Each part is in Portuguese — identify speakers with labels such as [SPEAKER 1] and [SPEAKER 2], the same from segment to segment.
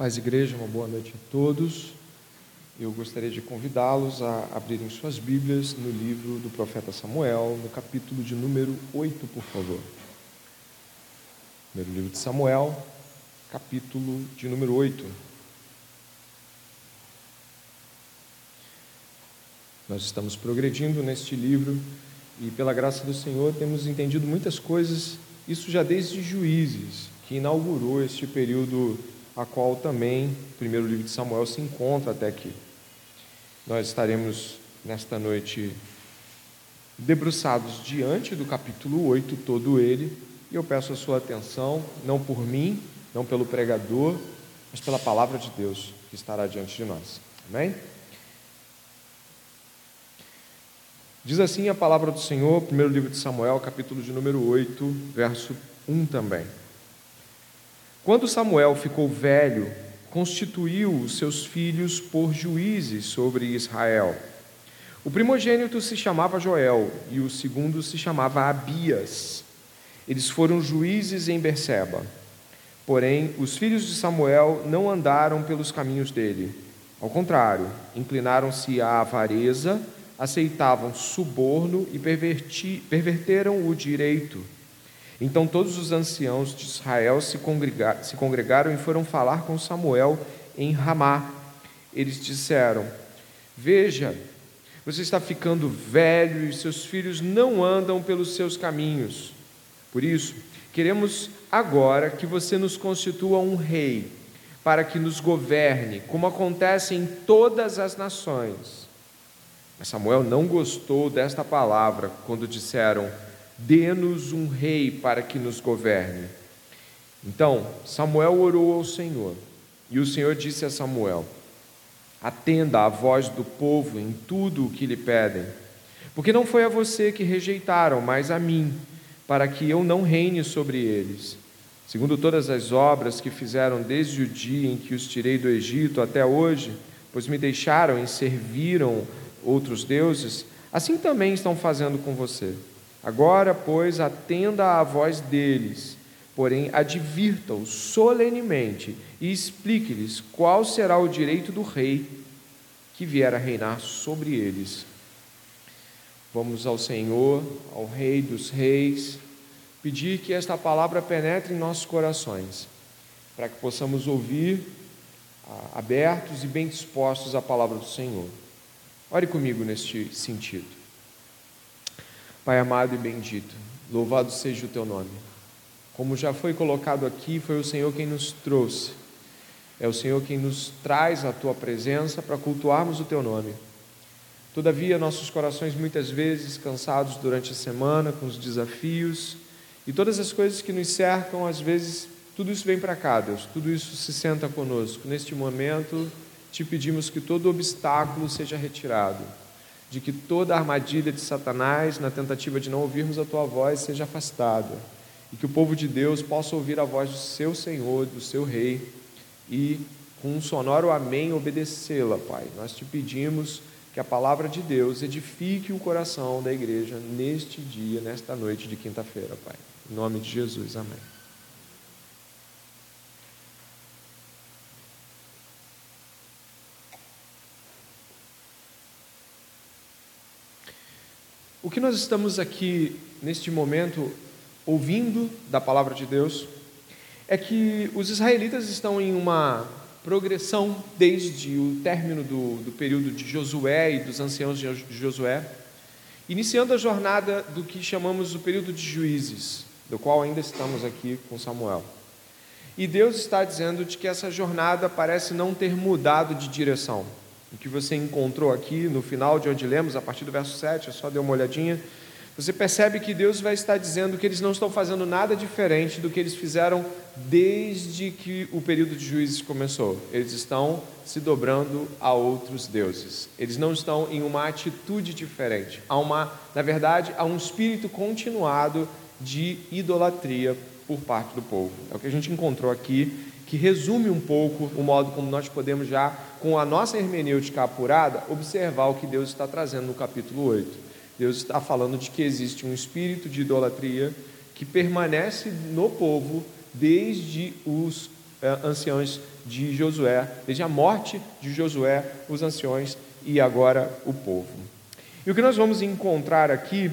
[SPEAKER 1] Paz Igreja, uma boa noite a todos. Eu gostaria de convidá-los a abrirem suas Bíblias no livro do profeta Samuel, no capítulo de número 8, por favor. Primeiro livro de Samuel, capítulo de número 8. Nós estamos progredindo neste livro e, pela graça do Senhor, temos entendido muitas coisas, isso já desde Juízes, que inaugurou este período a qual também o primeiro livro de Samuel se encontra até aqui. Nós estaremos nesta noite debruçados diante do capítulo 8, todo ele, e eu peço a sua atenção, não por mim, não pelo pregador, mas pela palavra de Deus que estará diante de nós. Amém? Diz assim a palavra do Senhor, primeiro livro de Samuel, capítulo de número 8, verso 1 também. Quando Samuel ficou velho, constituiu os seus filhos por juízes sobre Israel. O primogênito se chamava Joel e o segundo se chamava Abias. Eles foram juízes em Berseba. Porém, os filhos de Samuel não andaram pelos caminhos dele. Ao contrário, inclinaram-se à avareza, aceitavam suborno e perverteram o direito então todos os anciãos de Israel se, congregaram, se congregaram e foram falar com Samuel em Ramá. Eles disseram: Veja, você está ficando velho e seus filhos não andam pelos seus caminhos. Por isso, queremos agora que você nos constitua um rei, para que nos governe, como acontece em todas as nações. Mas Samuel não gostou desta palavra quando disseram: dê-nos um rei para que nos governe. Então Samuel orou ao Senhor, e o Senhor disse a Samuel: Atenda à voz do povo em tudo o que lhe pedem, porque não foi a você que rejeitaram, mas a mim, para que eu não reine sobre eles. Segundo todas as obras que fizeram desde o dia em que os tirei do Egito até hoje, pois me deixaram e serviram outros deuses, assim também estão fazendo com você. Agora, pois, atenda à voz deles, porém advirta-os solenemente e explique-lhes qual será o direito do rei que vier a reinar sobre eles. Vamos ao Senhor, ao Rei dos Reis, pedir que esta palavra penetre em nossos corações, para que possamos ouvir ah, abertos e bem dispostos à palavra do Senhor. Ore comigo neste sentido. Pai amado e bendito, louvado seja o teu nome. Como já foi colocado aqui, foi o Senhor quem nos trouxe. É o Senhor quem nos traz a tua presença para cultuarmos o teu nome. Todavia, nossos corações muitas vezes cansados durante a semana com os desafios e todas as coisas que nos cercam, às vezes tudo isso vem para cá, Deus, tudo isso se senta conosco. Neste momento, te pedimos que todo obstáculo seja retirado de que toda armadilha de Satanás, na tentativa de não ouvirmos a tua voz, seja afastada, e que o povo de Deus possa ouvir a voz do seu Senhor, do seu Rei, e com um sonoro amém obedecê-la, Pai. Nós te pedimos que a palavra de Deus edifique o coração da igreja neste dia, nesta noite de quinta-feira, Pai. Em nome de Jesus, amém. O que nós estamos aqui neste momento ouvindo da palavra de Deus é que os israelitas estão em uma progressão desde o término do, do período de Josué e dos anciãos de Josué, iniciando a jornada do que chamamos o período de juízes, do qual ainda estamos aqui com Samuel. E Deus está dizendo de que essa jornada parece não ter mudado de direção o que você encontrou aqui no final de onde lemos, a partir do verso 7, é só dê uma olhadinha. Você percebe que Deus vai estar dizendo que eles não estão fazendo nada diferente do que eles fizeram desde que o período de juízes começou. Eles estão se dobrando a outros deuses. Eles não estão em uma atitude diferente. Há uma, na verdade, há um espírito continuado de idolatria por parte do povo. É o que a gente encontrou aqui, que resume um pouco o modo como nós podemos já com a nossa hermenêutica apurada, observar o que Deus está trazendo no capítulo 8. Deus está falando de que existe um espírito de idolatria que permanece no povo desde os eh, anciãos de Josué, desde a morte de Josué, os anciões e agora o povo. E o que nós vamos encontrar aqui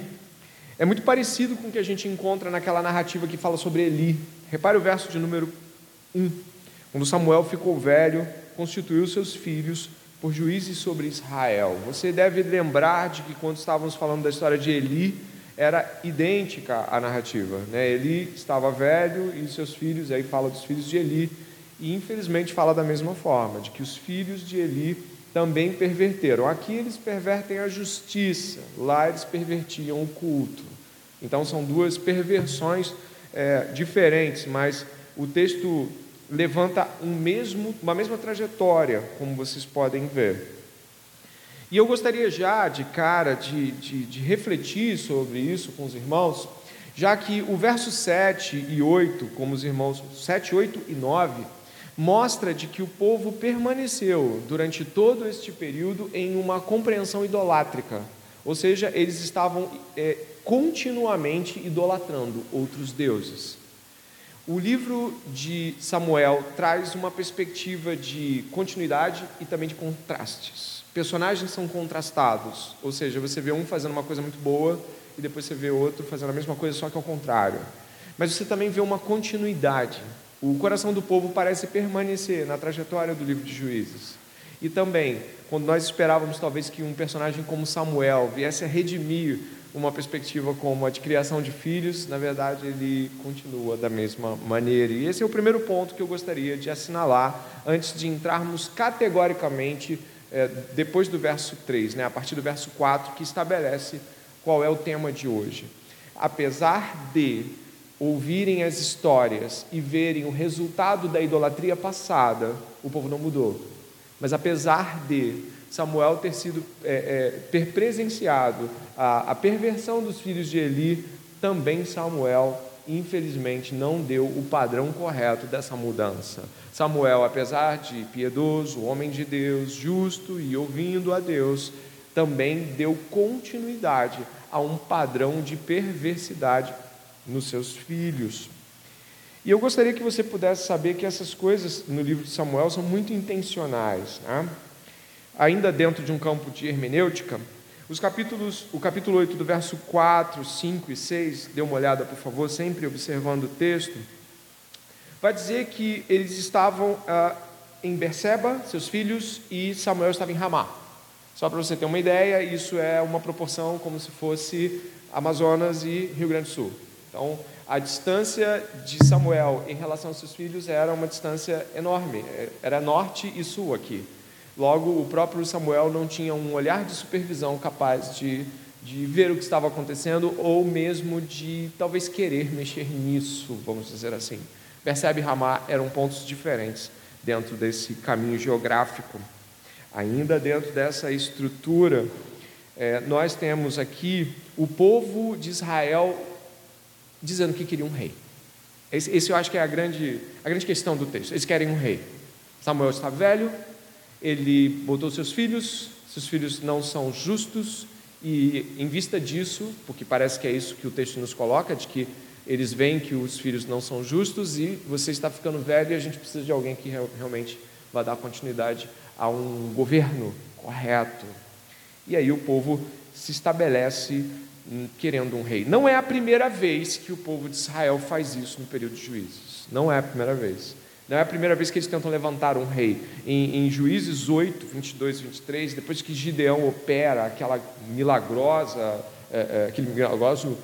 [SPEAKER 1] é muito parecido com o que a gente encontra naquela narrativa que fala sobre Eli. Repare o verso de número 1. Quando Samuel ficou velho, constituiu seus filhos por juízes sobre Israel. Você deve lembrar de que quando estávamos falando da história de Eli, era idêntica à narrativa. Né? Eli estava velho e seus filhos, aí fala dos filhos de Eli, e infelizmente fala da mesma forma, de que os filhos de Eli também perverteram. Aqui eles pervertem a justiça, lá eles pervertiam o culto. Então são duas perversões é, diferentes, mas o texto levanta um mesmo, uma mesma trajetória, como vocês podem ver. E eu gostaria já, de cara, de, de, de, refletir sobre isso com os irmãos, já que o verso 7 e 8, como os irmãos, 7, 8 e 9, mostra de que o povo permaneceu durante todo este período em uma compreensão idolátrica, ou seja, eles estavam é, continuamente idolatrando outros deuses. O livro de Samuel traz uma perspectiva de continuidade e também de contrastes. Personagens são contrastados, ou seja, você vê um fazendo uma coisa muito boa e depois você vê outro fazendo a mesma coisa, só que ao contrário. Mas você também vê uma continuidade. O coração do povo parece permanecer na trajetória do livro de Juízes. E também, quando nós esperávamos talvez que um personagem como Samuel viesse a redimir uma perspectiva como a de criação de filhos, na verdade ele continua da mesma maneira. E esse é o primeiro ponto que eu gostaria de assinalar antes de entrarmos categoricamente é, depois do verso 3, né, a partir do verso 4, que estabelece qual é o tema de hoje. Apesar de ouvirem as histórias e verem o resultado da idolatria passada, o povo não mudou. Mas apesar de Samuel ter sido é, é, ter presenciado a, a perversão dos filhos de Eli, também Samuel infelizmente não deu o padrão correto dessa mudança. Samuel, apesar de piedoso, homem de Deus, justo e ouvindo a Deus, também deu continuidade a um padrão de perversidade nos seus filhos. E eu gostaria que você pudesse saber que essas coisas no livro de Samuel são muito intencionais. Né? Ainda dentro de um campo de hermenêutica, os capítulos, o capítulo 8, do verso 4, 5 e 6, dê uma olhada, por favor, sempre observando o texto, vai dizer que eles estavam ah, em Berseba, seus filhos, e Samuel estava em Ramá. Só para você ter uma ideia, isso é uma proporção como se fosse Amazonas e Rio Grande do Sul. Então, a distância de Samuel em relação aos seus filhos era uma distância enorme, era norte e sul aqui. Logo, o próprio Samuel não tinha um olhar de supervisão capaz de, de ver o que estava acontecendo ou mesmo de talvez querer mexer nisso, vamos dizer assim. Percebe, Ramá eram pontos diferentes dentro desse caminho geográfico. Ainda dentro dessa estrutura, é, nós temos aqui o povo de Israel dizendo que queria um rei. Esse, esse, eu acho que é a grande, a grande questão do texto. Eles querem um rei. Samuel está velho, ele botou seus filhos, seus filhos não são justos, e em vista disso, porque parece que é isso que o texto nos coloca, de que eles veem que os filhos não são justos e você está ficando velho e a gente precisa de alguém que realmente vá dar continuidade a um governo correto. E aí o povo se estabelece querendo um rei. Não é a primeira vez que o povo de Israel faz isso no período de juízes. Não é a primeira vez. Não é a primeira vez que eles tentam levantar um rei. Em, em Juízes 8, 22 e 23, depois que Gideão opera aquela milagrosa, é, é, aquele, milagroso,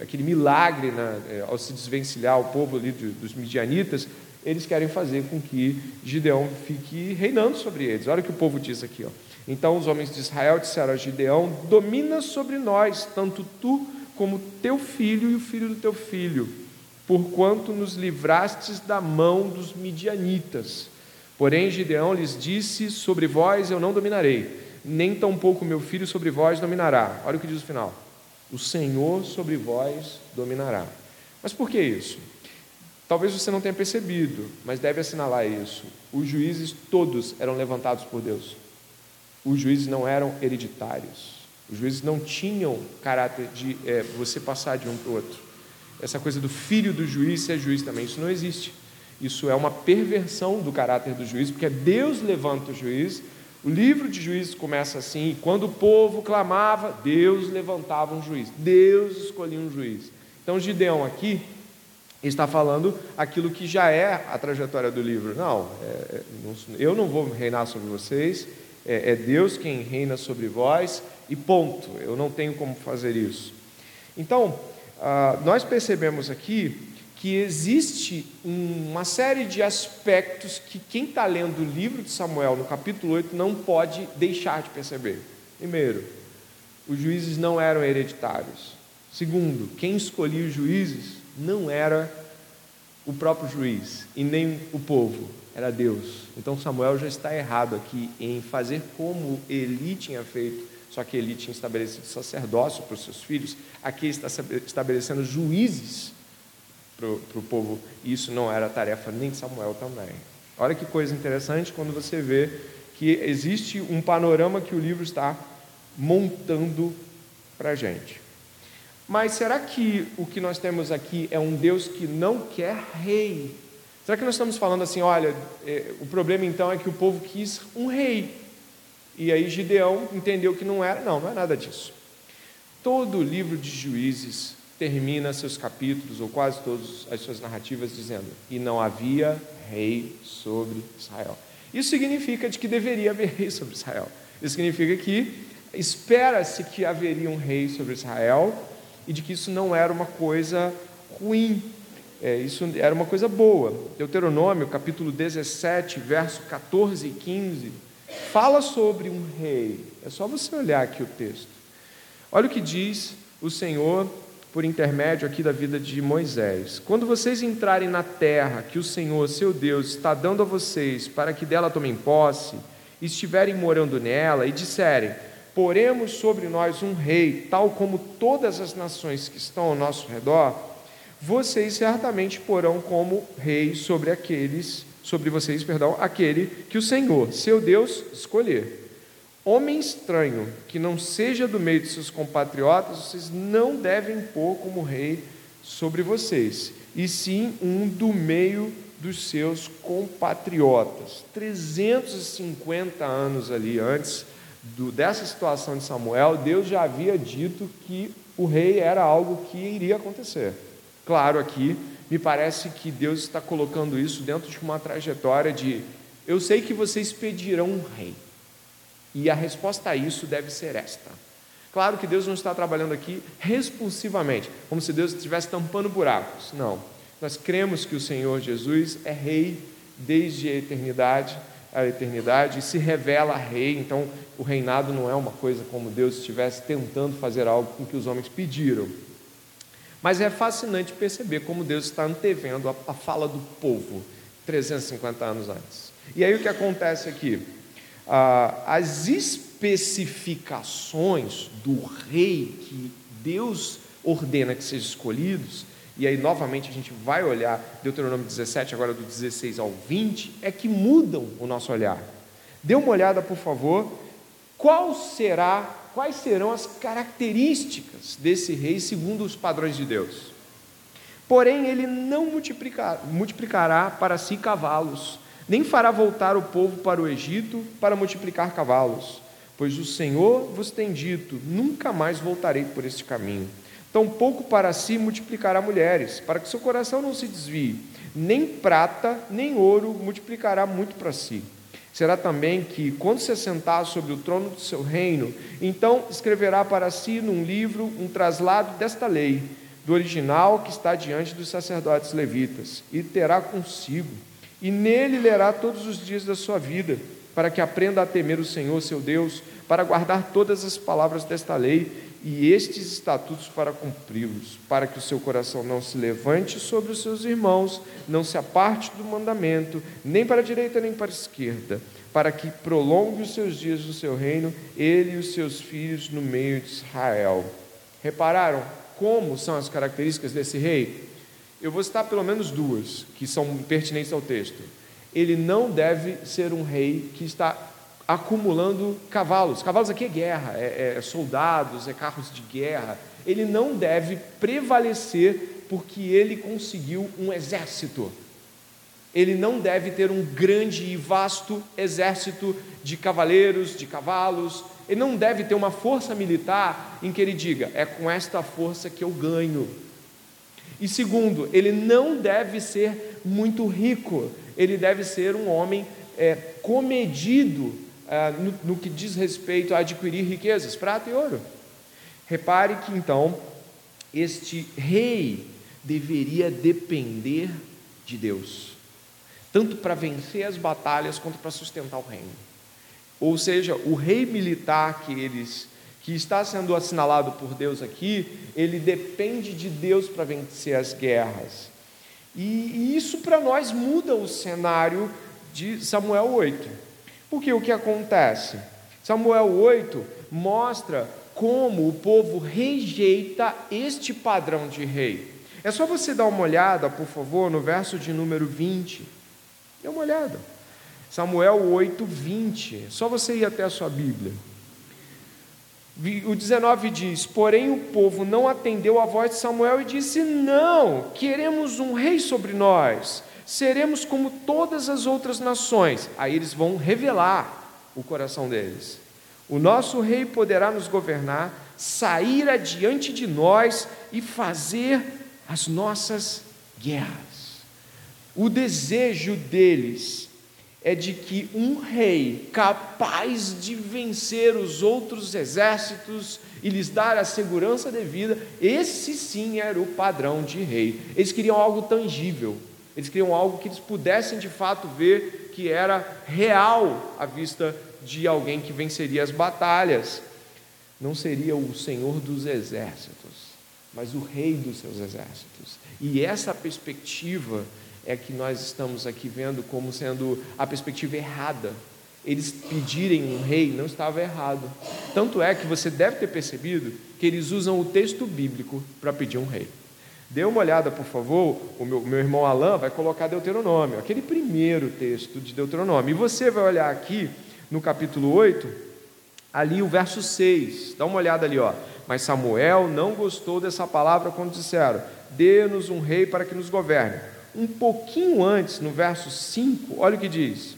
[SPEAKER 1] aquele milagre né, é, ao se desvencilhar o povo ali dos midianitas, eles querem fazer com que Gideão fique reinando sobre eles. Olha o que o povo diz aqui. Ó. Então os homens de Israel disseram a Gideão: Domina sobre nós, tanto tu como teu filho e o filho do teu filho, porquanto nos livrastes da mão dos midianitas. Porém, Gideão lhes disse: Sobre vós eu não dominarei, nem tampouco meu filho sobre vós dominará. Olha o que diz o final: O Senhor sobre vós dominará. Mas por que isso? Talvez você não tenha percebido, mas deve assinalar isso. Os juízes todos eram levantados por Deus os juízes não eram hereditários. Os juízes não tinham caráter de é, você passar de um para o outro. Essa coisa do filho do juiz ser juiz também, isso não existe. Isso é uma perversão do caráter do juiz, porque Deus levanta o juiz. O livro de Juízes começa assim: quando o povo clamava, Deus levantava um juiz, Deus escolhia um juiz. Então, Gideão aqui está falando aquilo que já é a trajetória do livro. Não, é, é eu não vou reinar sobre vocês, é, é Deus quem reina sobre vós, e ponto. Eu não tenho como fazer isso. Então, ah, nós percebemos aqui que existe uma série de aspectos que quem está lendo o livro de Samuel, no capítulo 8, não pode deixar de perceber. Primeiro, os juízes não eram hereditários. Segundo, quem escolhia os juízes não era o próprio juiz e nem o povo, era Deus. Então Samuel já está errado aqui em fazer como Eli tinha feito, só que Eli tinha estabelecido sacerdócio para os seus filhos, aqui está estabelecendo juízes para o povo, e isso não era tarefa nem de Samuel também. Olha que coisa interessante quando você vê que existe um panorama que o livro está montando para a gente. Mas será que o que nós temos aqui é um Deus que não quer rei? Será que nós estamos falando assim, olha, é, o problema então é que o povo quis um rei. E aí Gideão entendeu que não era? Não, não é nada disso. Todo livro de juízes termina seus capítulos, ou quase todas as suas narrativas, dizendo: E não havia rei sobre Israel. Isso significa de que deveria haver rei sobre Israel. Isso significa que espera-se que haveria um rei sobre Israel, e de que isso não era uma coisa ruim, é, isso era uma coisa boa. Deuteronômio, capítulo 17, verso 14 e 15, fala sobre um rei. É só você olhar aqui o texto. Olha o que diz o Senhor por intermédio aqui da vida de Moisés. Quando vocês entrarem na terra que o Senhor, seu Deus, está dando a vocês para que dela tomem posse, e estiverem morando nela e disserem: poremos sobre nós um rei, tal como todas as nações que estão ao nosso redor, vocês certamente porão como rei sobre aqueles, sobre vocês, perdão, aquele que o Senhor, seu Deus, escolher. Homem estranho, que não seja do meio de seus compatriotas, vocês não devem pôr como rei sobre vocês, e sim um do meio dos seus compatriotas. 350 anos ali antes, do, dessa situação de Samuel, Deus já havia dito que o rei era algo que iria acontecer. Claro, aqui me parece que Deus está colocando isso dentro de uma trajetória de eu sei que vocês pedirão um rei. E a resposta a isso deve ser esta. Claro que Deus não está trabalhando aqui responsivamente, como se Deus estivesse tampando buracos. Não. Nós cremos que o Senhor Jesus é rei desde a eternidade a eternidade e se revela rei. Então, o reinado não é uma coisa como Deus estivesse tentando fazer algo com que os homens pediram. Mas é fascinante perceber como Deus está antevendo a, a fala do povo 350 anos antes. E aí o que acontece aqui? Ah, as especificações do rei que Deus ordena que sejam escolhidos e aí novamente a gente vai olhar Deuteronômio 17, agora do 16 ao 20, é que mudam o nosso olhar. Dê uma olhada, por favor, qual será, quais serão as características desse rei segundo os padrões de Deus. Porém, ele não multiplicar, multiplicará para si cavalos, nem fará voltar o povo para o Egito para multiplicar cavalos, pois o Senhor vos tem dito: nunca mais voltarei por este caminho Tampouco para si multiplicará mulheres, para que seu coração não se desvie. Nem prata, nem ouro multiplicará muito para si. Será também que, quando se assentar sobre o trono do seu reino, então escreverá para si num livro um traslado desta lei, do original que está diante dos sacerdotes levitas, e terá consigo. E nele lerá todos os dias da sua vida, para que aprenda a temer o Senhor, seu Deus, para guardar todas as palavras desta lei e estes estatutos para cumpri-los, para que o seu coração não se levante sobre os seus irmãos, não se aparte do mandamento, nem para a direita nem para a esquerda, para que prolongue os seus dias no seu reino, ele e os seus filhos no meio de Israel. Repararam como são as características desse rei? Eu vou citar pelo menos duas que são pertinentes ao texto. Ele não deve ser um rei que está acumulando cavalos. Cavalos aqui é guerra, é, é soldados, é carros de guerra. Ele não deve prevalecer porque ele conseguiu um exército. ele não deve ter um grande e vasto exército de cavaleiros, de cavalos, ele não deve ter uma força militar em que ele diga: é com esta força que eu ganho. E segundo, ele não deve ser muito rico, ele deve ser um homem é, comedido é, no, no que diz respeito a adquirir riquezas, prata e ouro. Repare que então, este rei deveria depender de Deus, tanto para vencer as batalhas quanto para sustentar o reino. Ou seja, o rei militar que eles que está sendo assinalado por Deus aqui, ele depende de Deus para vencer as guerras. E, e isso para nós muda o cenário de Samuel 8. Porque o que acontece? Samuel 8 mostra como o povo rejeita este padrão de rei. É só você dar uma olhada, por favor, no verso de número 20. Dê uma olhada. Samuel 8, 20. Só você ir até a sua Bíblia. O 19 diz: Porém o povo não atendeu à voz de Samuel e disse: Não, queremos um rei sobre nós, seremos como todas as outras nações. Aí eles vão revelar o coração deles. O nosso rei poderá nos governar, sair adiante de nós e fazer as nossas guerras. O desejo deles é de que um rei capaz de vencer os outros exércitos e lhes dar a segurança devida, esse sim era o padrão de rei. Eles queriam algo tangível, eles queriam algo que eles pudessem de fato ver que era real à vista de alguém que venceria as batalhas. Não seria o senhor dos exércitos, mas o rei dos seus exércitos. E essa perspectiva é que nós estamos aqui vendo como sendo a perspectiva errada. Eles pedirem um rei não estava errado. Tanto é que você deve ter percebido que eles usam o texto bíblico para pedir um rei. Dê uma olhada, por favor, o meu, meu irmão Alain vai colocar Deuteronômio, aquele primeiro texto de Deuteronômio. E você vai olhar aqui no capítulo 8, ali o verso 6. Dá uma olhada ali, ó. Mas Samuel não gostou dessa palavra quando disseram: Dê-nos um rei para que nos governe um pouquinho antes, no verso 5, olha o que diz: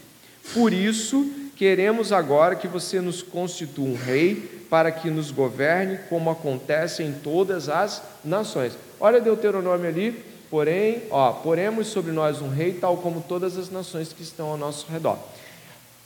[SPEAKER 1] Por isso queremos agora que você nos constitua um rei para que nos governe como acontece em todas as nações. Olha Deuteronômio ali, porém, ó, poremos sobre nós um rei tal como todas as nações que estão ao nosso redor.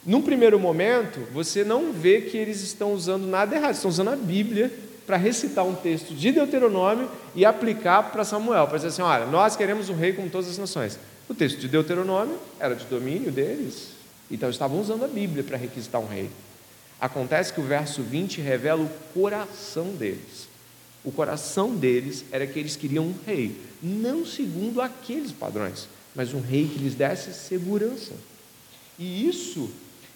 [SPEAKER 1] Num primeiro momento, você não vê que eles estão usando nada errado, estão usando a Bíblia para recitar um texto de Deuteronômio e aplicar para Samuel, para dizer assim: olha, nós queremos um rei como todas as nações. O texto de Deuteronômio era de domínio deles, então estavam usando a Bíblia para requisitar um rei. Acontece que o verso 20 revela o coração deles. O coração deles era que eles queriam um rei, não segundo aqueles padrões, mas um rei que lhes desse segurança. E isso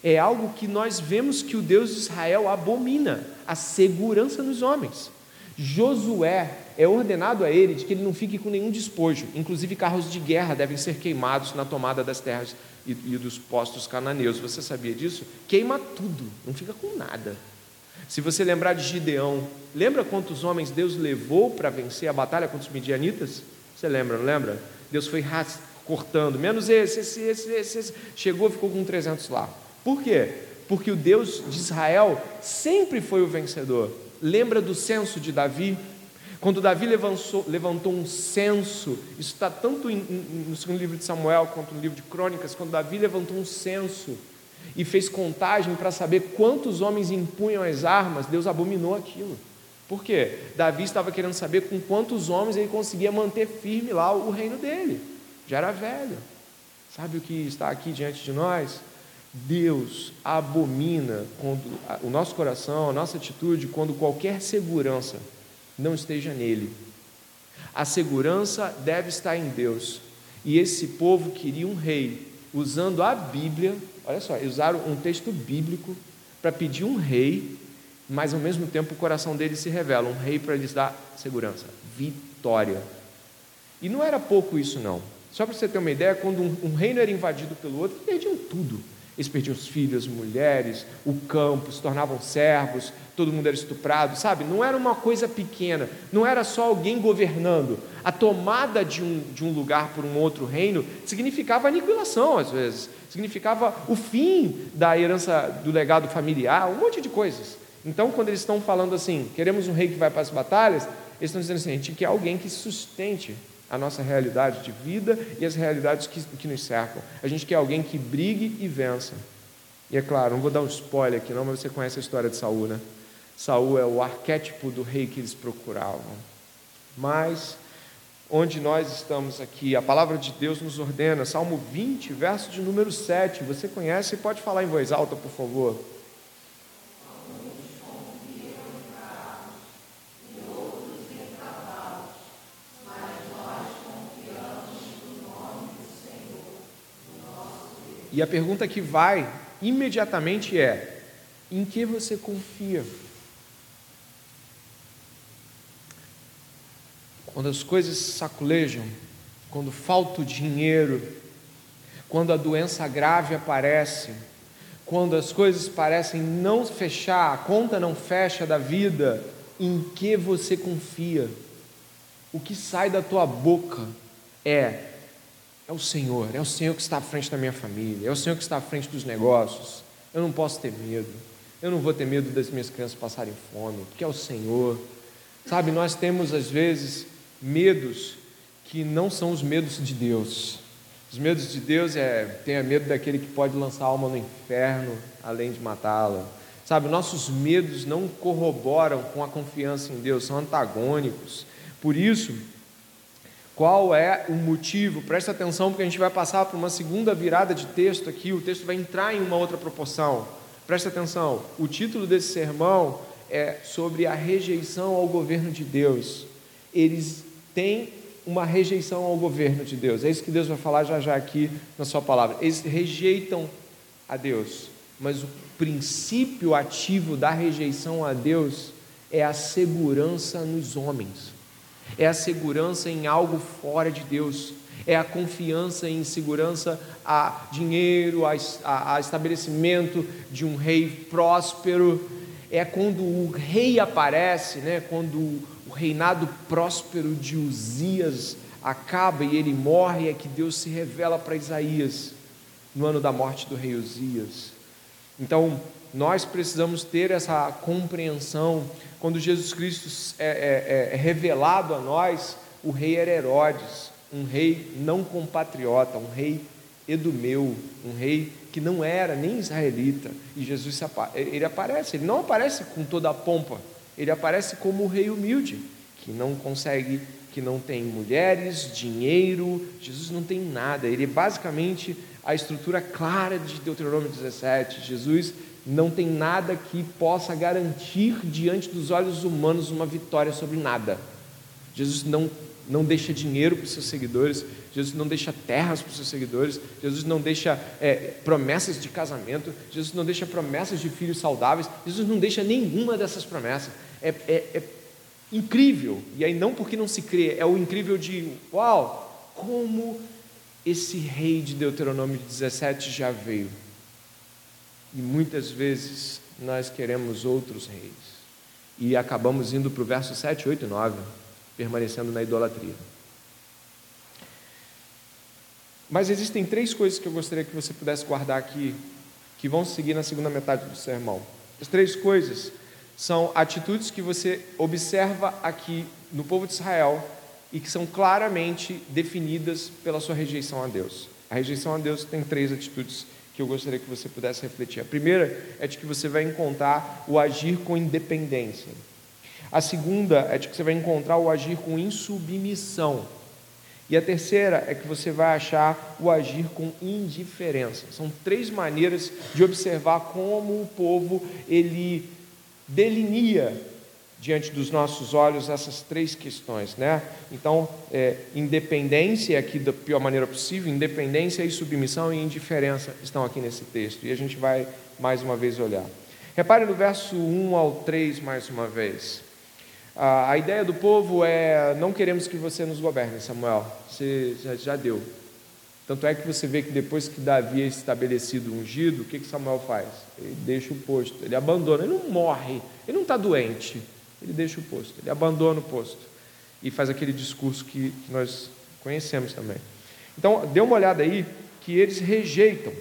[SPEAKER 1] é algo que nós vemos que o Deus de Israel abomina a segurança nos homens. Josué é ordenado a ele de que ele não fique com nenhum despojo, inclusive carros de guerra devem ser queimados na tomada das terras e, e dos postos cananeus. Você sabia disso? Queima tudo, não fica com nada. Se você lembrar de Gideão, lembra quantos homens Deus levou para vencer a batalha contra os midianitas? Você lembra, não lembra? Deus foi cortando, menos esse, esse, esse, esse, esse. chegou, ficou com 300 lá. Por quê? Porque o Deus de Israel sempre foi o vencedor. Lembra do censo de Davi? Quando Davi levantou, levantou um censo, isso está tanto em, em, no segundo livro de Samuel quanto no livro de Crônicas, quando Davi levantou um censo e fez contagem para saber quantos homens impunham as armas, Deus abominou aquilo. Por quê? Davi estava querendo saber com quantos homens ele conseguia manter firme lá o reino dele. Já era velho. Sabe o que está aqui diante de nós? Deus abomina quando, o nosso coração, a nossa atitude, quando qualquer segurança não esteja nele. A segurança deve estar em Deus. E esse povo queria um rei, usando a Bíblia, olha só, usaram um texto bíblico para pedir um rei, mas ao mesmo tempo o coração deles se revela, um rei para lhes dar segurança, vitória. E não era pouco isso, não. Só para você ter uma ideia, quando um, um reino era invadido pelo outro, perdiam tudo Eles perdiam os filhos, as mulheres, o campo, se tornavam servos, todo mundo era estuprado, sabe? Não era uma coisa pequena, não era só alguém governando. A tomada de um, de um lugar por um outro reino significava aniquilação, às vezes, significava o fim da herança do legado familiar, um monte de coisas. Então, quando eles estão falando assim, queremos um rei que vai para as batalhas, eles estão dizendo assim: a gente quer alguém que sustente a nossa realidade de vida e as realidades que, que nos cercam. A gente quer alguém que brigue e vença. E é claro, não vou dar um spoiler aqui não, mas você conhece a história de Saul, né? Saul é o arquétipo do rei que eles procuravam. Mas onde nós estamos aqui, a palavra de Deus nos ordena, Salmo 20, verso de número 7. Você conhece? Pode falar em voz alta, por favor. E a pergunta que vai imediatamente é: em que você confia? Quando as coisas saculejam, quando falta o dinheiro, quando a doença grave aparece, quando as coisas parecem não fechar, a conta não fecha da vida, em que você confia? O que sai da tua boca é é o Senhor, é o Senhor que está à frente da minha família, é o Senhor que está à frente dos negócios. Eu não posso ter medo, eu não vou ter medo das minhas crianças passarem fome, porque é o Senhor. Sabe, nós temos às vezes medos que não são os medos de Deus. Os medos de Deus é tenha medo daquele que pode lançar a alma no inferno, além de matá-la. Sabe, nossos medos não corroboram com a confiança em Deus, são antagônicos. Por isso, qual é o motivo? Presta atenção, porque a gente vai passar por uma segunda virada de texto aqui, o texto vai entrar em uma outra proporção. Presta atenção, o título desse sermão é sobre a rejeição ao governo de Deus. Eles têm uma rejeição ao governo de Deus. É isso que Deus vai falar já já aqui na sua palavra. Eles rejeitam a Deus, mas o princípio ativo da rejeição a Deus é a segurança nos homens é a segurança em algo fora de Deus, é a confiança em segurança a dinheiro, a, a, a estabelecimento de um rei próspero. É quando o rei aparece, né, quando o reinado próspero de Uzias acaba e ele morre, é que Deus se revela para Isaías no ano da morte do rei Uzias. Então, nós precisamos ter essa compreensão. Quando Jesus Cristo é, é, é, é revelado a nós, o rei era Herodes, um rei não compatriota, um rei edumeu, um rei que não era nem israelita. E Jesus ele aparece, ele não aparece com toda a pompa, ele aparece como o rei humilde, que não consegue, que não tem mulheres, dinheiro, Jesus não tem nada. Ele é basicamente a estrutura clara de Deuteronômio 17. Jesus não tem nada que possa garantir diante dos olhos humanos uma vitória sobre nada. Jesus não, não deixa dinheiro para os seus seguidores, Jesus não deixa terras para os seus seguidores, Jesus não deixa é, promessas de casamento, Jesus não deixa promessas de filhos saudáveis, Jesus não deixa nenhuma dessas promessas. É, é, é incrível, e aí não porque não se crê, é o incrível de uau, como esse rei de Deuteronômio 17 já veio e muitas vezes nós queremos outros reis. E acabamos indo para o verso 7, 8 e 9, permanecendo na idolatria. Mas existem três coisas que eu gostaria que você pudesse guardar aqui, que vão seguir na segunda metade do sermão. As três coisas são atitudes que você observa aqui no povo de Israel e que são claramente definidas pela sua rejeição a Deus. A rejeição a Deus tem três atitudes que eu gostaria que você pudesse refletir. A primeira é de que você vai encontrar o agir com independência. A segunda é de que você vai encontrar o agir com insubmissão. E a terceira é que você vai achar o agir com indiferença. São três maneiras de observar como o povo ele delineia diante dos nossos olhos essas três questões, né? Então, é, independência aqui da pior maneira possível, independência e submissão e indiferença estão aqui nesse texto. E a gente vai mais uma vez olhar. Repare no verso 1 ao 3 mais uma vez. A, ideia do povo é: não queremos que você nos governe, Samuel. Você já deu. Tanto é que você vê que depois que Davi é estabelecido ungido, o que, que Samuel faz? Ele deixa o posto, ele abandona, ele não morre, ele não está doente, ele deixa o posto, ele abandona o posto e faz aquele discurso que, nós conhecemos também. Então, dê uma olhada aí que eles rejeitam.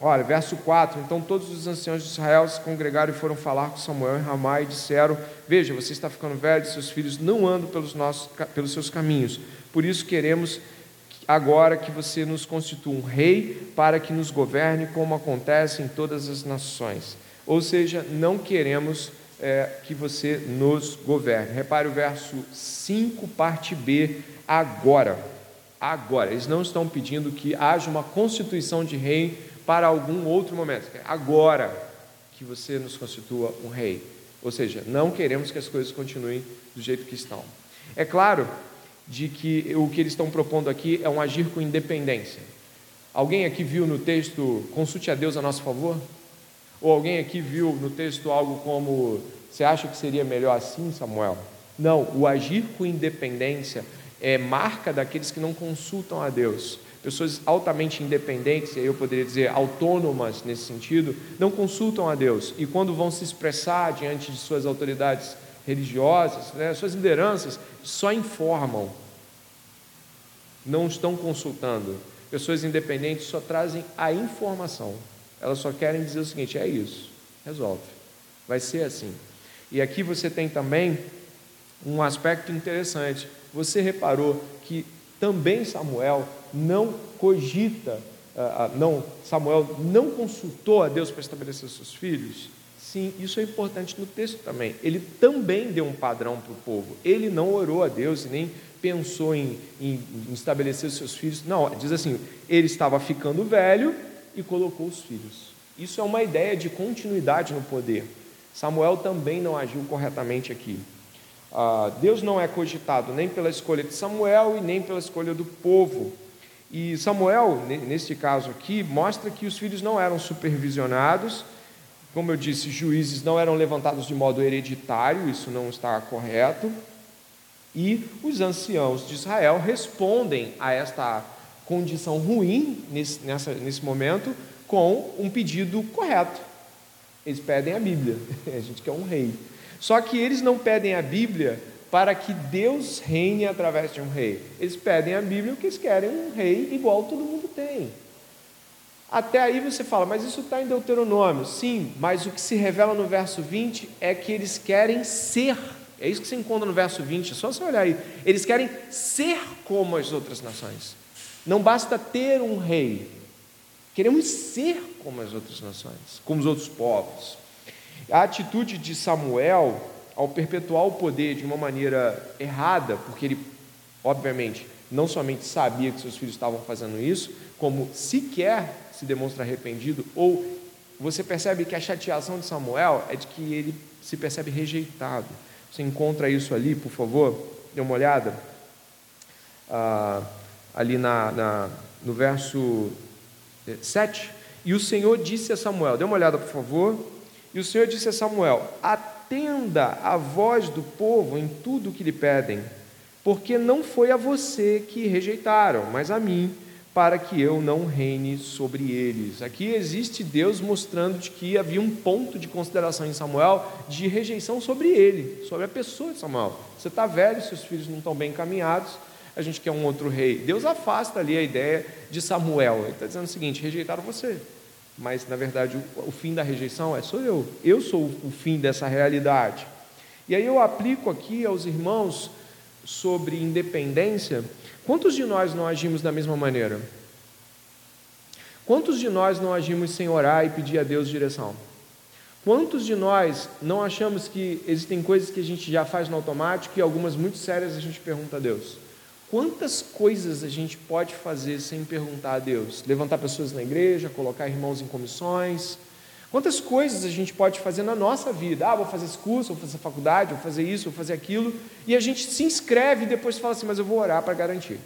[SPEAKER 1] Olha, verso 4: Então todos os anciãos de Israel se congregaram e foram falar com Samuel em Ramá e disseram: Veja, você está ficando velho, seus filhos não andam pelos, nossos, pelos seus caminhos, por isso queremos agora que você nos constitua um rei para que nos governe, como acontece em todas as nações. Ou seja, não queremos é, que você nos governe. Repare o verso 5, parte B, agora. Agora. Eles não estão pedindo que haja uma constituição de rei para algum outro momento. Agora que você nos constitua um rei. Ou seja, não queremos que as coisas continuem do jeito que estão. É claro de que o que eles estão propondo aqui é um agir com independência. Alguém aqui viu no texto consulte a Deus a nosso favor? Ou alguém aqui viu no texto algo como você acha que seria melhor assim, Samuel? Não, o agir com independência é marca daqueles que não consultam a Deus. Pessoas altamente independentes, eu poderia dizer autônomas nesse sentido, não consultam a Deus e quando vão se expressar diante de suas autoridades religiosas, né, suas lideranças, só informam, não estão consultando. Pessoas independentes só trazem a informação, elas só querem dizer o seguinte: é isso, resolve, vai ser assim. E aqui você tem também um aspecto interessante. Você reparou que também Samuel não cogita, ah, ah, não, Samuel não consultou a Deus para estabelecer seus filhos? Sim, isso é importante no texto também. Ele também deu um padrão para o povo. Ele não orou a Deus e nem pensou em, em, em estabelecer os seus filhos. Não, diz assim: ele estava ficando velho e colocou os filhos. Isso é uma ideia de continuidade no poder. Samuel também não agiu corretamente aqui. Ah, Deus não é cogitado nem pela escolha de Samuel e nem pela escolha do povo. E Samuel, neste caso aqui, mostra que os filhos não eram supervisionados como eu disse, juízes não eram levantados de modo hereditário, isso não está correto. E os anciãos de Israel respondem a esta condição ruim nesse, nessa, nesse momento com um pedido correto. Eles pedem a Bíblia, a gente quer um rei. Só que eles não pedem a Bíblia para que Deus reine através de um rei. Eles pedem a Bíblia porque eles querem um rei igual todo mundo tem. Até aí você fala, mas isso está em Deuteronômio. Sim, mas o que se revela no verso 20 é que eles querem ser. É isso que se encontra no verso 20, é só você olhar aí. Eles querem ser como as outras nações. Não basta ter um rei. Queremos ser como as outras nações, como os outros povos. A atitude de Samuel, ao perpetuar o poder de uma maneira errada, porque ele, obviamente, não somente sabia que seus filhos estavam fazendo isso, como sequer se demonstra arrependido, ou você percebe que a chateação de Samuel é de que ele se percebe rejeitado. Você encontra isso ali, por favor, dê uma olhada. Ah, ali na, na, no verso 7. Eh, e o Senhor disse a Samuel, dê uma olhada, por favor. E o Senhor disse a Samuel: Atenda a voz do povo em tudo o que lhe pedem, porque não foi a você que rejeitaram, mas a mim para que eu não reine sobre eles. Aqui existe Deus mostrando de que havia um ponto de consideração em Samuel de rejeição sobre ele, sobre a pessoa de Samuel. Você está velho, seus filhos não estão bem encaminhados, a gente quer um outro rei. Deus afasta ali a ideia de Samuel. Ele está dizendo o seguinte: rejeitaram você. Mas, na verdade, o, fim da rejeição é sou eu. Eu sou o fim dessa realidade. E aí eu aplico aqui aos irmãos sobre independência Quantos de nós não agimos da mesma maneira? Quantos de nós não agimos sem orar e pedir a Deus direção? Quantos de nós não achamos que existem coisas que a gente já faz no automático e algumas muito sérias a gente pergunta a Deus? Quantas coisas a gente pode fazer sem perguntar a Deus? Levantar pessoas na igreja, colocar irmãos em comissões, Quantas coisas a gente pode fazer na nossa vida? Ah, vou fazer esse curso, vou fazer faculdade, vou fazer isso, vou fazer aquilo, e a gente se inscreve e depois fala assim, mas eu vou orar para garantir.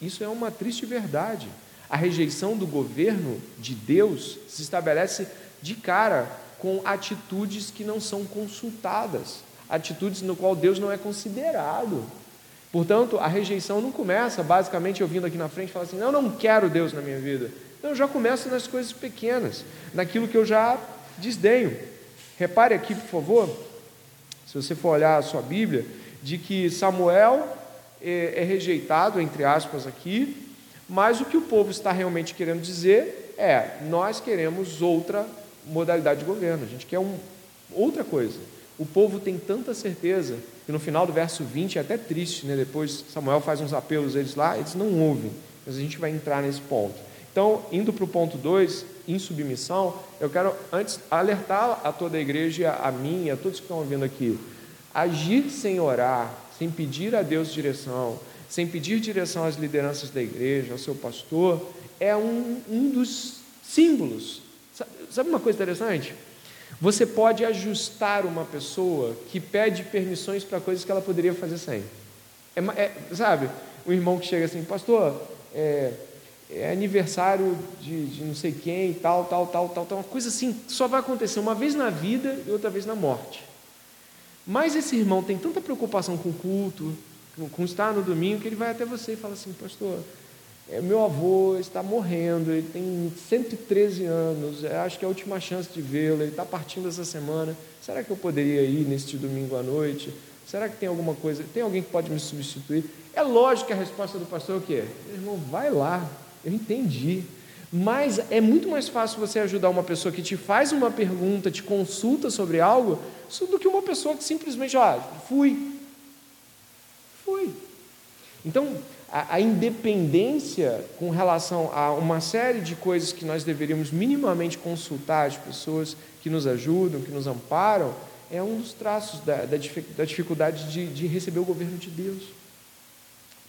[SPEAKER 1] Isso é uma triste verdade. A rejeição do governo de Deus se estabelece de cara com atitudes que não são consultadas, atitudes no qual Deus não é considerado. Portanto, a rejeição não começa basicamente eu vindo aqui na frente e falar assim: eu não quero Deus na minha vida. Não, já começa nas coisas pequenas, naquilo que eu já desdenho. Repare aqui, por favor, se você for olhar a sua Bíblia, de que Samuel é, é rejeitado, entre aspas, aqui, mas o que o povo está realmente querendo dizer é: nós queremos outra modalidade de governo, a gente quer um, outra coisa. O povo tem tanta certeza que no final do verso 20 é até triste, né? depois Samuel faz uns apelos eles lá, eles não ouvem, mas a gente vai entrar nesse ponto. Então, indo para o ponto 2, em submissão, eu quero antes alertar a toda a igreja, a mim a todos que estão ouvindo aqui, agir sem orar, sem pedir a Deus direção, sem pedir direção às lideranças da igreja, ao seu pastor, é um, um dos símbolos. Sabe uma coisa interessante? Você pode ajustar uma pessoa que pede permissões para coisas que ela poderia fazer sem. É, é, sabe, o irmão que chega assim, pastor, é, é aniversário de, de, não sei quem, tal, tal, tal, tal, tal, uma coisa assim, só vai acontecer uma vez na vida e outra vez na morte. Mas esse irmão tem tanta preocupação com o culto, com estar no domingo, que ele vai até você e fala assim, pastor, é, meu avô está morrendo, ele tem 113 anos, acho que é a última chance de vê-lo, ele está partindo essa semana, será que eu poderia ir neste domingo à noite? Será que tem alguma coisa, tem alguém que pode me substituir? É lógico que a resposta do pastor é o quê? Irmão, vai lá, eu entendi. Mas é muito mais fácil você ajudar uma pessoa que te faz uma pergunta, te consulta sobre algo, do que uma pessoa que simplesmente, ah, fui, foi. Então, a, a, independência com relação a uma série de coisas que nós deveríamos minimamente consultar as pessoas que nos ajudam, que nos amparam, é um dos traços da, da, da dificuldade de, de receber o governo de Deus.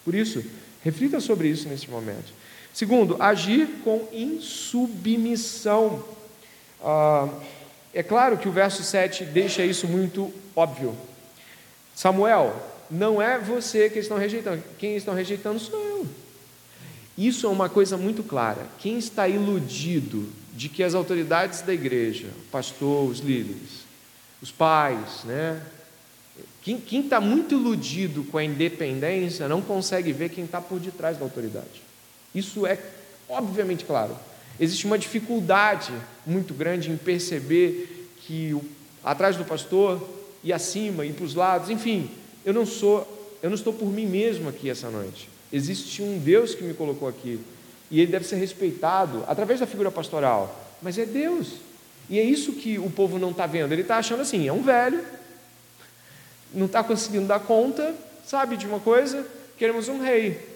[SPEAKER 1] Por isso, reflita sobre isso nesse momento. Segundo, agir com insubmissão. Ah, é claro que o verso 7 deixa isso muito óbvio. Samuel, não é você que estão rejeitando, quem estão rejeitando sou eu. Isso é uma coisa muito clara. Quem está iludido de que as autoridades da igreja, o pastor, os líderes, os pais, né? Quem está muito iludido com a independência não consegue ver quem está por detrás da autoridade. Isso é obviamente claro. Existe uma dificuldade muito grande em perceber que o, atrás do pastor e acima e para os lados, enfim, eu não sou, eu não estou por mim mesmo aqui essa noite. Existe um Deus que me colocou aqui e ele deve ser respeitado através da figura pastoral. Mas é Deus. E é isso que o povo não está vendo. Ele está achando assim: é um velho, não está conseguindo dar conta, sabe de uma coisa? Queremos um rei.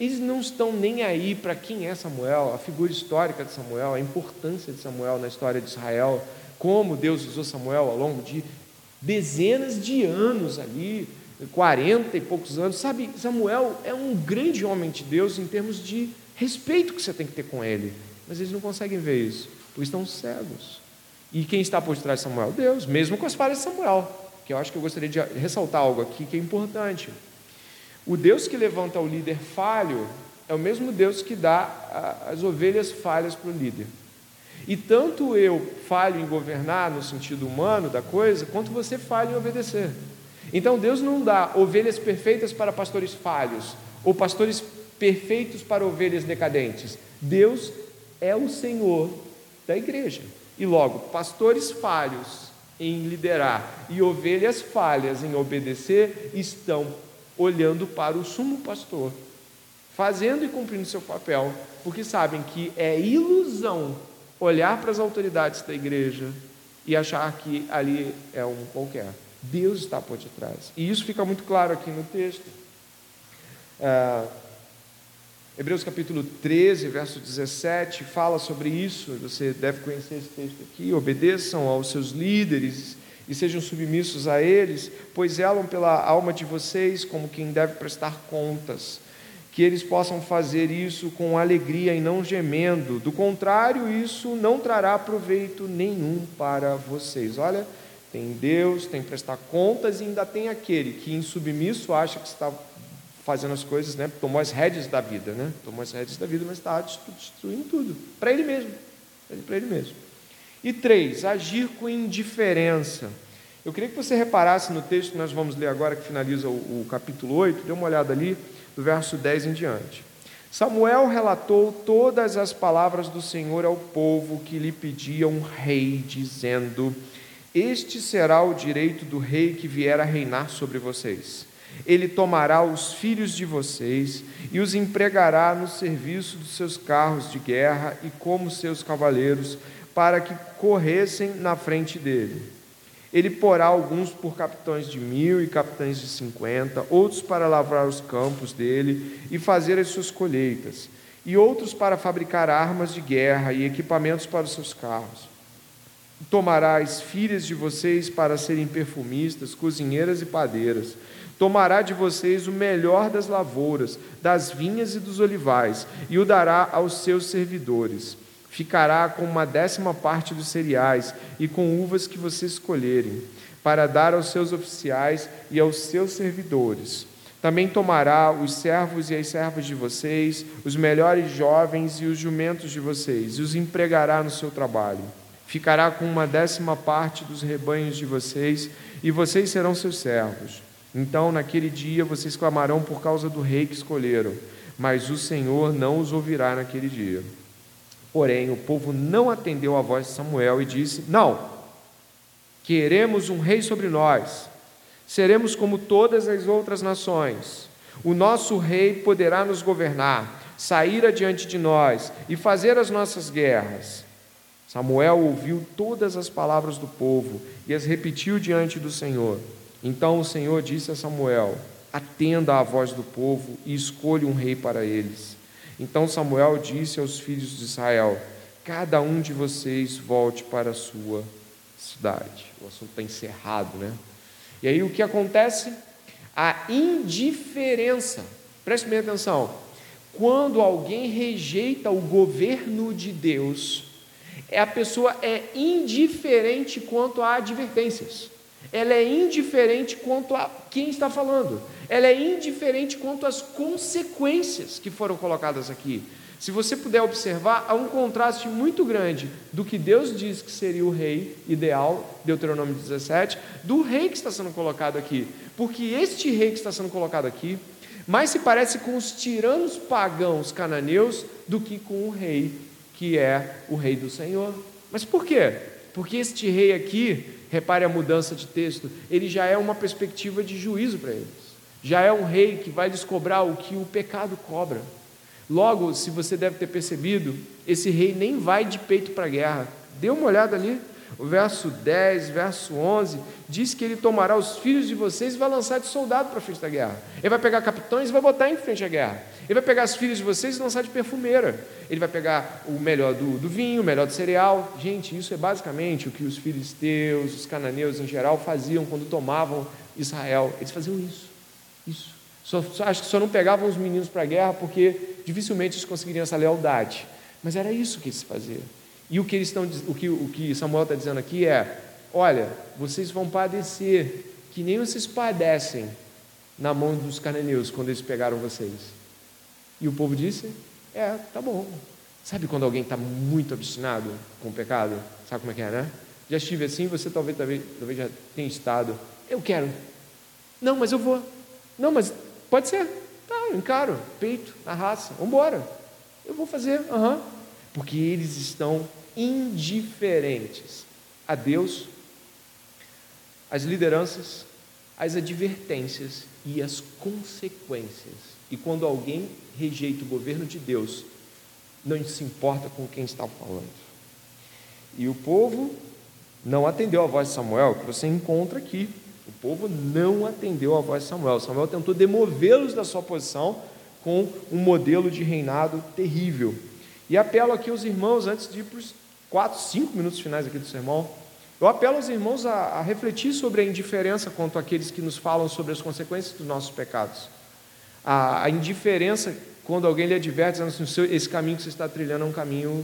[SPEAKER 1] Eles não estão nem aí para quem é Samuel, a figura histórica de Samuel, a importância de Samuel na história de Israel, como Deus usou Samuel ao longo de dezenas de anos ali, 40 e poucos anos. Sabe, Samuel é um grande homem de Deus em termos de respeito que você tem que ter com ele. Mas eles não conseguem ver isso, porque estão cegos. E quem está por trás de Samuel? Deus, mesmo com as falhas de Samuel. Que eu acho que eu gostaria de ressaltar algo aqui que é importante. O Deus que levanta o líder falho é o mesmo Deus que dá as ovelhas falhas para o líder. E tanto eu falho em governar no sentido humano da coisa, quanto você falha em obedecer. Então Deus não dá ovelhas perfeitas para pastores falhos, ou pastores perfeitos para ovelhas decadentes. Deus é o Senhor da igreja. E logo, pastores falhos em liderar e ovelhas falhas em obedecer estão olhando para o sumo pastor, fazendo e cumprindo seu papel, porque sabem que é ilusão olhar para as autoridades da igreja e achar que ali é um qualquer. Deus está por detrás. E isso fica muito claro aqui no texto. É, Hebreus capítulo 13, verso 17, fala sobre isso. Você deve conhecer esse texto aqui. Obedeçam aos seus líderes e sejam submissos a eles, pois zelam pela alma de vocês como quem deve prestar contas. Que eles possam fazer isso com alegria e não gemendo. Do contrário, isso não trará proveito nenhum para vocês. Olha tem Deus, tem prestar contas e ainda tem aquele que em submisso acha que está fazendo as coisas, né? Tomou as rédeas da vida, né? Tomou as rédeas da vida, mas está destruindo tudo para ele mesmo, para ele mesmo. E três, agir com indiferença. Eu queria que você reparasse no texto que nós vamos ler agora, que finaliza o, o capítulo 8, dê uma olhada ali, do verso 10 em diante. Samuel relatou todas as palavras do Senhor ao povo que lhe pediam um rei, dizendo: Este será o direito do rei que vier a reinar sobre vocês. Ele tomará os filhos de vocês e os empregará no serviço dos seus carros de guerra e como seus cavaleiros, para que corressem na frente dele. Ele porá alguns por capitães de mil e capitães de cinquenta, outros para lavrar os campos dele e fazer as suas colheitas, e outros para fabricar armas de guerra e equipamentos para os seus carros. Tomará as filhas de vocês para serem perfumistas, cozinheiras e padeiras. Tomará de vocês o melhor das lavouras, das vinhas e dos olivais, e o dará aos seus servidores ficará com uma décima parte dos cereais e com uvas que vocês escolherem, para dar aos seus oficiais e aos seus servidores. Também tomará os servos e as servas de vocês, os melhores jovens e os jumentos de vocês, e os empregará no seu trabalho. Ficará com uma décima parte dos rebanhos de vocês, e vocês serão seus servos. Então, naquele dia, vocês clamarão por causa do rei que escolheram, mas o Senhor não os ouvirá naquele dia. Porém, o povo não atendeu à voz de Samuel e disse: Não, queremos um rei sobre nós, seremos como todas as outras nações. O nosso rei poderá nos governar, sair adiante de nós e fazer as nossas guerras. Samuel ouviu todas as palavras do povo e as repetiu diante do Senhor. Então o Senhor disse a Samuel: Atenda à voz do povo e escolha um rei para eles. Então Samuel disse aos filhos de Israel: Cada um de vocês volte para a sua cidade. O assunto está encerrado, né? E aí o que acontece? A indiferença. Preste bem atenção. Quando alguém rejeita o governo de Deus, a pessoa é indiferente quanto a advertências. Ela é indiferente quanto a quem está falando ela é indiferente quanto às consequências que foram colocadas aqui. Se você puder observar, há um contraste muito grande do que Deus diz que seria o rei ideal, Deuteronômio 17, do rei que está sendo colocado aqui. Porque este rei que está sendo colocado aqui mais se parece com os tiranos pagãos cananeus do que com o rei que é o rei do Senhor. Mas por quê? Porque este rei aqui, repare a mudança de texto, ele já é uma perspectiva de juízo para eles já é um rei que vai descobrar o que o pecado cobra. Logo, se você deve ter percebido, esse rei nem vai de peito para a guerra. Dê uma olhada ali. O verso 10, verso 11, diz que ele tomará os filhos de vocês e vai lançar de soldado para frente da guerra. Ele vai pegar capitães e vai botar em frente à guerra. Ele vai pegar os filhos de vocês e lançar de perfumeira. Ele vai pegar o melhor do, do vinho, o melhor do cereal. Gente, isso é basicamente o que os filisteus, os cananeus em geral faziam quando tomavam Israel. Eles faziam isso. Isso. Só, só, acho que só não pegavam os meninos para a guerra porque dificilmente eles conseguiriam essa lealdade. Mas era isso que eles faziam. E o que, eles estão, o que, o que Samuel está dizendo aqui é: olha, vocês vão padecer, que nem vocês padecem na mão dos cananeus quando eles pegaram vocês. E o povo disse: é, tá bom. Sabe quando alguém está muito obstinado com o pecado? Sabe como é que é, né? Já estive assim, você talvez, talvez, talvez já tenha estado. Eu quero. Não, mas eu vou. Não, mas pode ser. Tá, eu encaro, peito, na raça, vamos embora. Eu vou fazer, uhum. porque eles estão indiferentes a Deus, as lideranças, as advertências e as consequências. E quando alguém rejeita o governo de Deus, não se importa com quem está falando. E o povo não atendeu a voz de Samuel, que você encontra aqui o povo não atendeu à voz de Samuel. Samuel tentou demovê-los da sua posição com um modelo de reinado terrível. E apelo aqui aos irmãos, antes de ir para os quatro, cinco minutos finais aqui do sermão, eu apelo aos irmãos a, a refletir sobre a indiferença quanto àqueles que nos falam sobre as consequências dos nossos pecados. A, a indiferença quando alguém lhe adverte, dizendo assim, esse caminho que você está trilhando é um caminho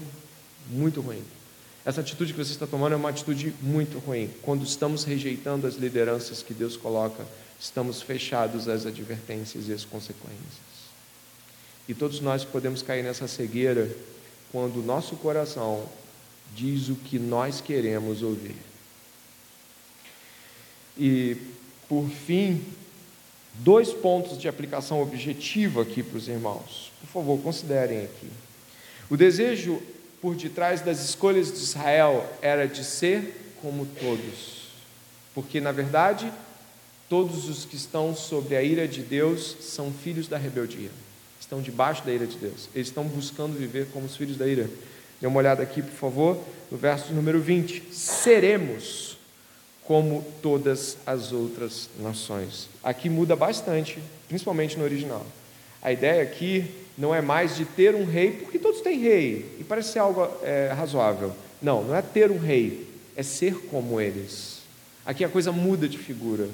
[SPEAKER 1] muito ruim. Essa atitude que você está tomando é uma atitude muito ruim. Quando estamos rejeitando as lideranças que Deus coloca, estamos fechados às advertências e às consequências. E todos nós podemos cair nessa cegueira quando o nosso coração diz o que nós queremos ouvir. E, por fim, dois pontos de aplicação objetiva aqui para os irmãos. Por favor, considerem aqui. O desejo por detrás das escolhas de Israel era de ser como todos, porque, na verdade, todos os que estão sob a ira de Deus são filhos da rebeldia, estão debaixo da ira de Deus, eles estão buscando viver como os filhos da ira. Dê uma olhada aqui, por favor, no verso número 20: seremos como todas as outras nações. Aqui muda bastante, principalmente no original. A ideia aqui não é mais de ter um rei, porque todos têm rei, e parece ser algo é, razoável. Não, não é ter um rei, é ser como eles. Aqui a coisa muda de figura.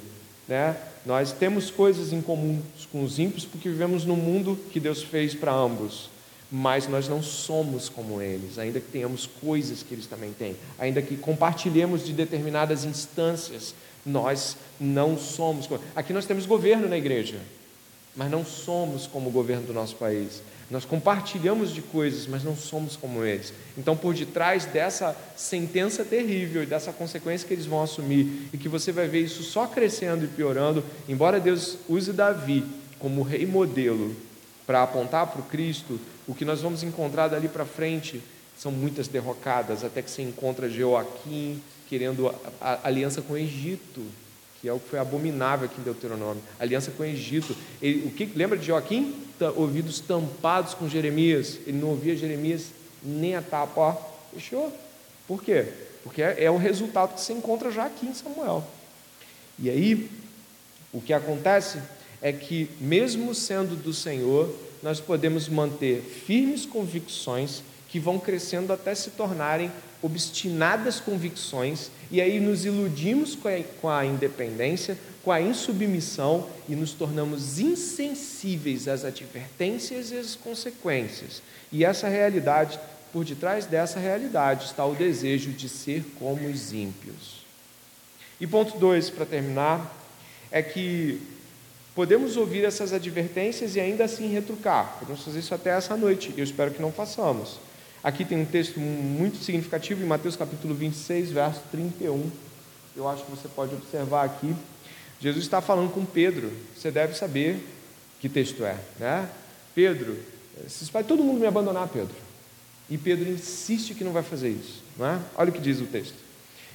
[SPEAKER 1] Né? Nós temos coisas em comum com os ímpios porque vivemos num mundo que Deus fez para ambos mas nós não somos como eles, ainda que tenhamos coisas que eles também têm, ainda que compartilhemos de determinadas instâncias, nós não somos. Aqui nós temos governo na igreja, mas não somos como o governo do nosso país. Nós compartilhamos de coisas, mas não somos como eles. Então, por detrás dessa sentença terrível e dessa consequência que eles vão assumir, e que você vai ver isso só crescendo e piorando, embora Deus use Davi como rei modelo para apontar para o Cristo, o que nós vamos encontrar dali para frente são muitas derrocadas, até que se encontra Joaquim querendo a, a, aliança com o Egito, que é o que foi abominável aqui em Deuteronômio, aliança com o Egito. Ele, o que lembra de Joaquim? ouvidos tampados com Jeremias. Ele não ouvia Jeremias nem a tapa, ó, fechou. Por quê? Porque é, é o resultado que se encontra já aqui em Samuel. E aí, o que acontece é que, mesmo sendo do Senhor, nós podemos manter firmes convicções que vão crescendo até se tornarem obstinadas convicções, e aí nos iludimos com a, com a independência, com a insubmissão e nos tornamos insensíveis às advertências e às consequências. E essa realidade, por detrás dessa realidade, está o desejo de ser como os ímpios. E ponto dois, para terminar, é que Podemos ouvir essas advertências e ainda assim retrucar. Podemos fazer isso até essa noite. Eu espero que não façamos. Aqui tem um texto muito significativo em Mateus capítulo 26, verso 31. Eu acho que você pode observar aqui. Jesus está falando com Pedro. Você deve saber que texto é, né? Pedro, vai todo mundo me abandonar, Pedro. E Pedro insiste que não vai fazer isso, não é? Olha o que diz o texto.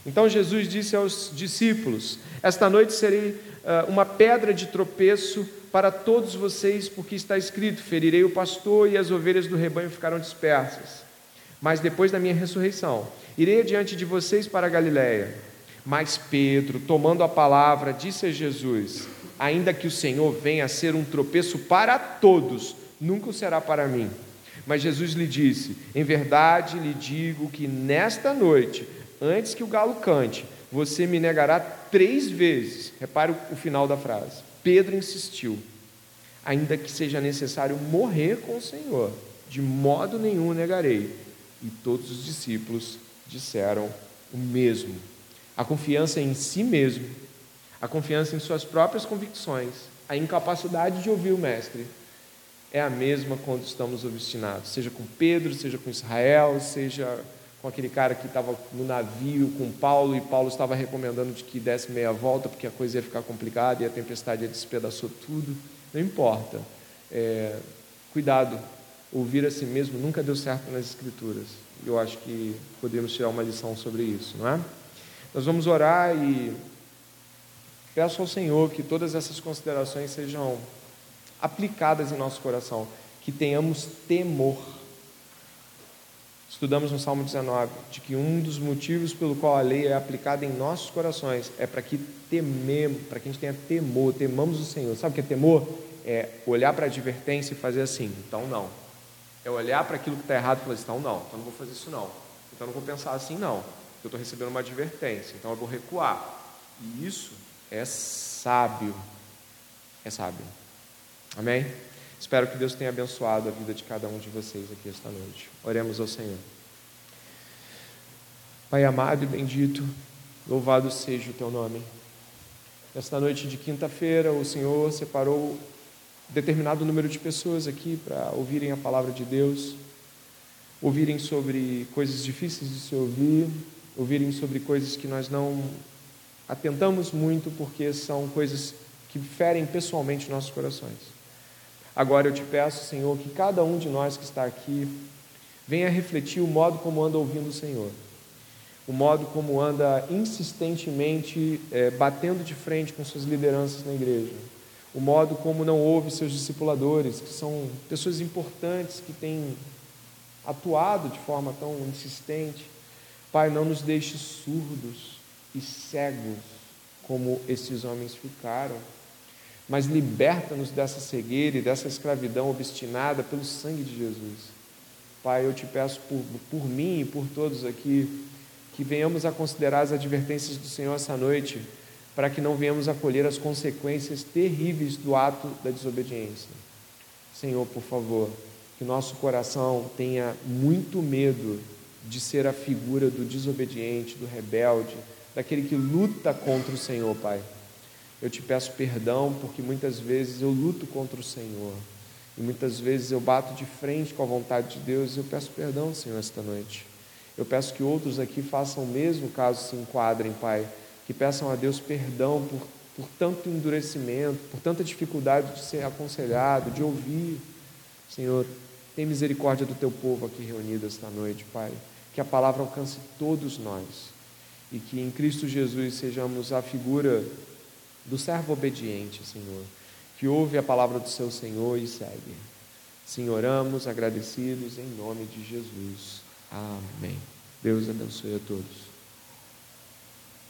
[SPEAKER 1] Então Jesus disse aos discípulos: Esta noite serei uh, uma pedra de tropeço para todos vocês, porque está escrito: Ferirei o pastor e as ovelhas do rebanho ficarão dispersas. Mas depois da minha ressurreição, irei adiante de vocês para a Galiléia. Mas Pedro, tomando a palavra, disse a Jesus: Ainda que o Senhor venha a ser um tropeço para todos, nunca o será para mim. Mas Jesus lhe disse: Em verdade lhe digo que nesta noite antes que o galo cante, você me negará três vezes. Repare o final da frase. Pedro insistiu, ainda que seja necessário morrer com o Senhor, de modo nenhum negarei. E todos os discípulos disseram o mesmo. A confiança em si mesmo, a confiança em suas próprias convicções, a incapacidade de ouvir o Mestre, é a mesma quando estamos obstinados, seja com Pedro, seja com Israel, seja com aquele cara que estava no navio com Paulo e Paulo estava recomendando de que desse meia volta porque a coisa ia ficar complicada e a tempestade despedaçou tudo. Não importa. É, cuidado, ouvir a si mesmo nunca deu certo nas Escrituras. Eu acho que podemos tirar uma lição sobre isso, não é? Nós vamos orar e peço ao Senhor que todas essas considerações sejam aplicadas em nosso coração, que tenhamos temor Estudamos no Salmo 19 de que um dos motivos pelo qual a lei é aplicada em nossos corações é para que tememos, para que a gente tenha temor, temamos o Senhor. Sabe o que é temor? É olhar para a advertência e fazer assim, então não. É olhar para aquilo que está errado e falar assim, então não, então não vou fazer isso não. Então não vou pensar assim não. Eu estou recebendo uma advertência, então eu vou recuar. E isso é sábio. É sábio. Amém? Espero que Deus tenha abençoado a vida de cada um de vocês aqui esta noite. Oremos ao Senhor. Pai amado e bendito, louvado seja o teu nome. Nesta noite de quinta-feira, o Senhor separou determinado número de pessoas aqui para ouvirem a palavra de Deus, ouvirem sobre coisas difíceis de se ouvir, ouvirem sobre coisas que nós não Atentamos muito porque são coisas que ferem pessoalmente nossos corações. Agora eu te peço, Senhor, que cada um de nós que está aqui venha refletir o modo como anda ouvindo o Senhor, o modo como anda insistentemente é, batendo de frente com suas lideranças na igreja, o modo como não ouve seus discipuladores, que são pessoas importantes que têm atuado de forma tão insistente. Pai, não nos deixe surdos e cegos como esses homens ficaram, mas liberta-nos dessa cegueira e dessa escravidão obstinada pelo sangue de Jesus. Pai, eu te peço por, por mim e por todos aqui, que venhamos a considerar as advertências do Senhor essa noite, para que não venhamos a colher as consequências terríveis do ato da desobediência. Senhor, por favor, que nosso coração tenha muito medo de ser a figura do desobediente, do rebelde, daquele que luta contra o Senhor, Pai. Eu te peço perdão porque muitas vezes eu luto contra o Senhor. E muitas vezes eu bato de frente com a vontade de Deus e eu peço perdão, Senhor, esta noite. Eu peço que outros aqui façam o mesmo caso se enquadrem, Pai. Que peçam a Deus perdão por, por tanto endurecimento, por tanta dificuldade de ser aconselhado, de ouvir. Senhor, tem misericórdia do teu povo aqui reunido esta noite, Pai. Que a palavra alcance todos nós e que em Cristo Jesus sejamos a figura do servo obediente, Senhor que ouve a palavra do seu Senhor e segue. Sim, oramos agradecidos em nome de Jesus. Amém. Deus abençoe a todos.